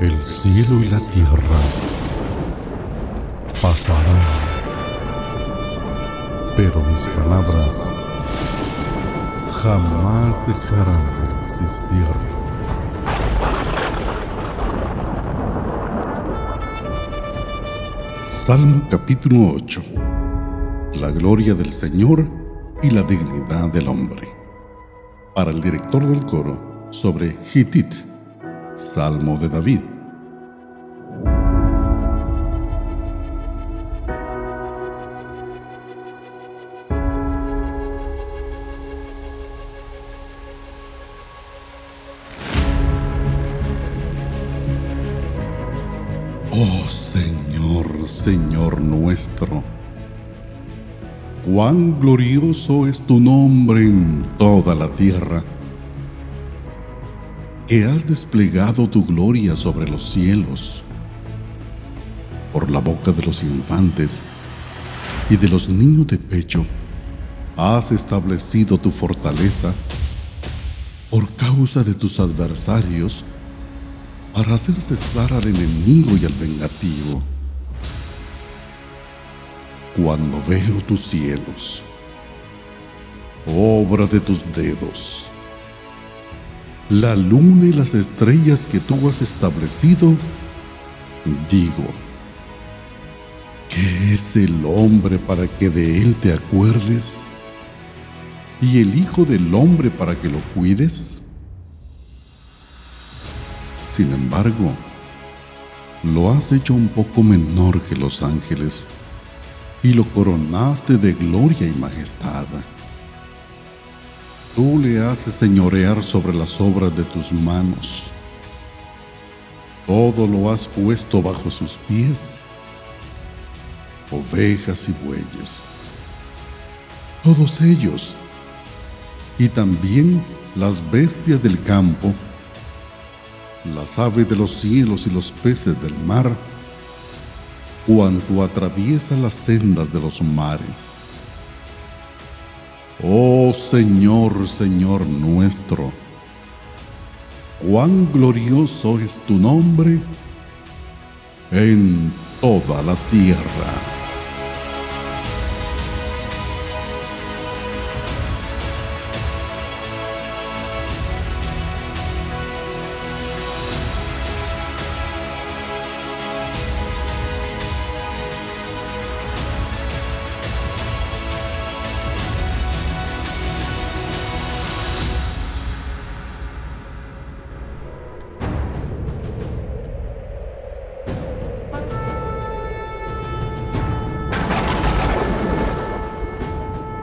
El cielo y la tierra pasarán, pero mis palabras jamás dejarán de existir. Salmo capítulo 8 La gloria del Señor y la dignidad del hombre. Para el director del coro sobre Hitit, Salmo de David. Oh Señor, Señor nuestro, cuán glorioso es tu nombre en toda la tierra, que has desplegado tu gloria sobre los cielos, por la boca de los infantes y de los niños de pecho, has establecido tu fortaleza por causa de tus adversarios, para hacer cesar al enemigo y al vengativo. Cuando veo tus cielos, obra de tus dedos, la luna y las estrellas que tú has establecido, digo, ¿qué es el hombre para que de él te acuerdes? ¿Y el Hijo del Hombre para que lo cuides? Sin embargo, lo has hecho un poco menor que los ángeles y lo coronaste de gloria y majestad. Tú le haces señorear sobre las obras de tus manos. Todo lo has puesto bajo sus pies, ovejas y bueyes, todos ellos, y también las bestias del campo, las aves de los cielos y los peces del mar, cuanto atraviesa las sendas de los mares. Oh Señor, Señor nuestro, cuán glorioso es tu nombre en toda la tierra.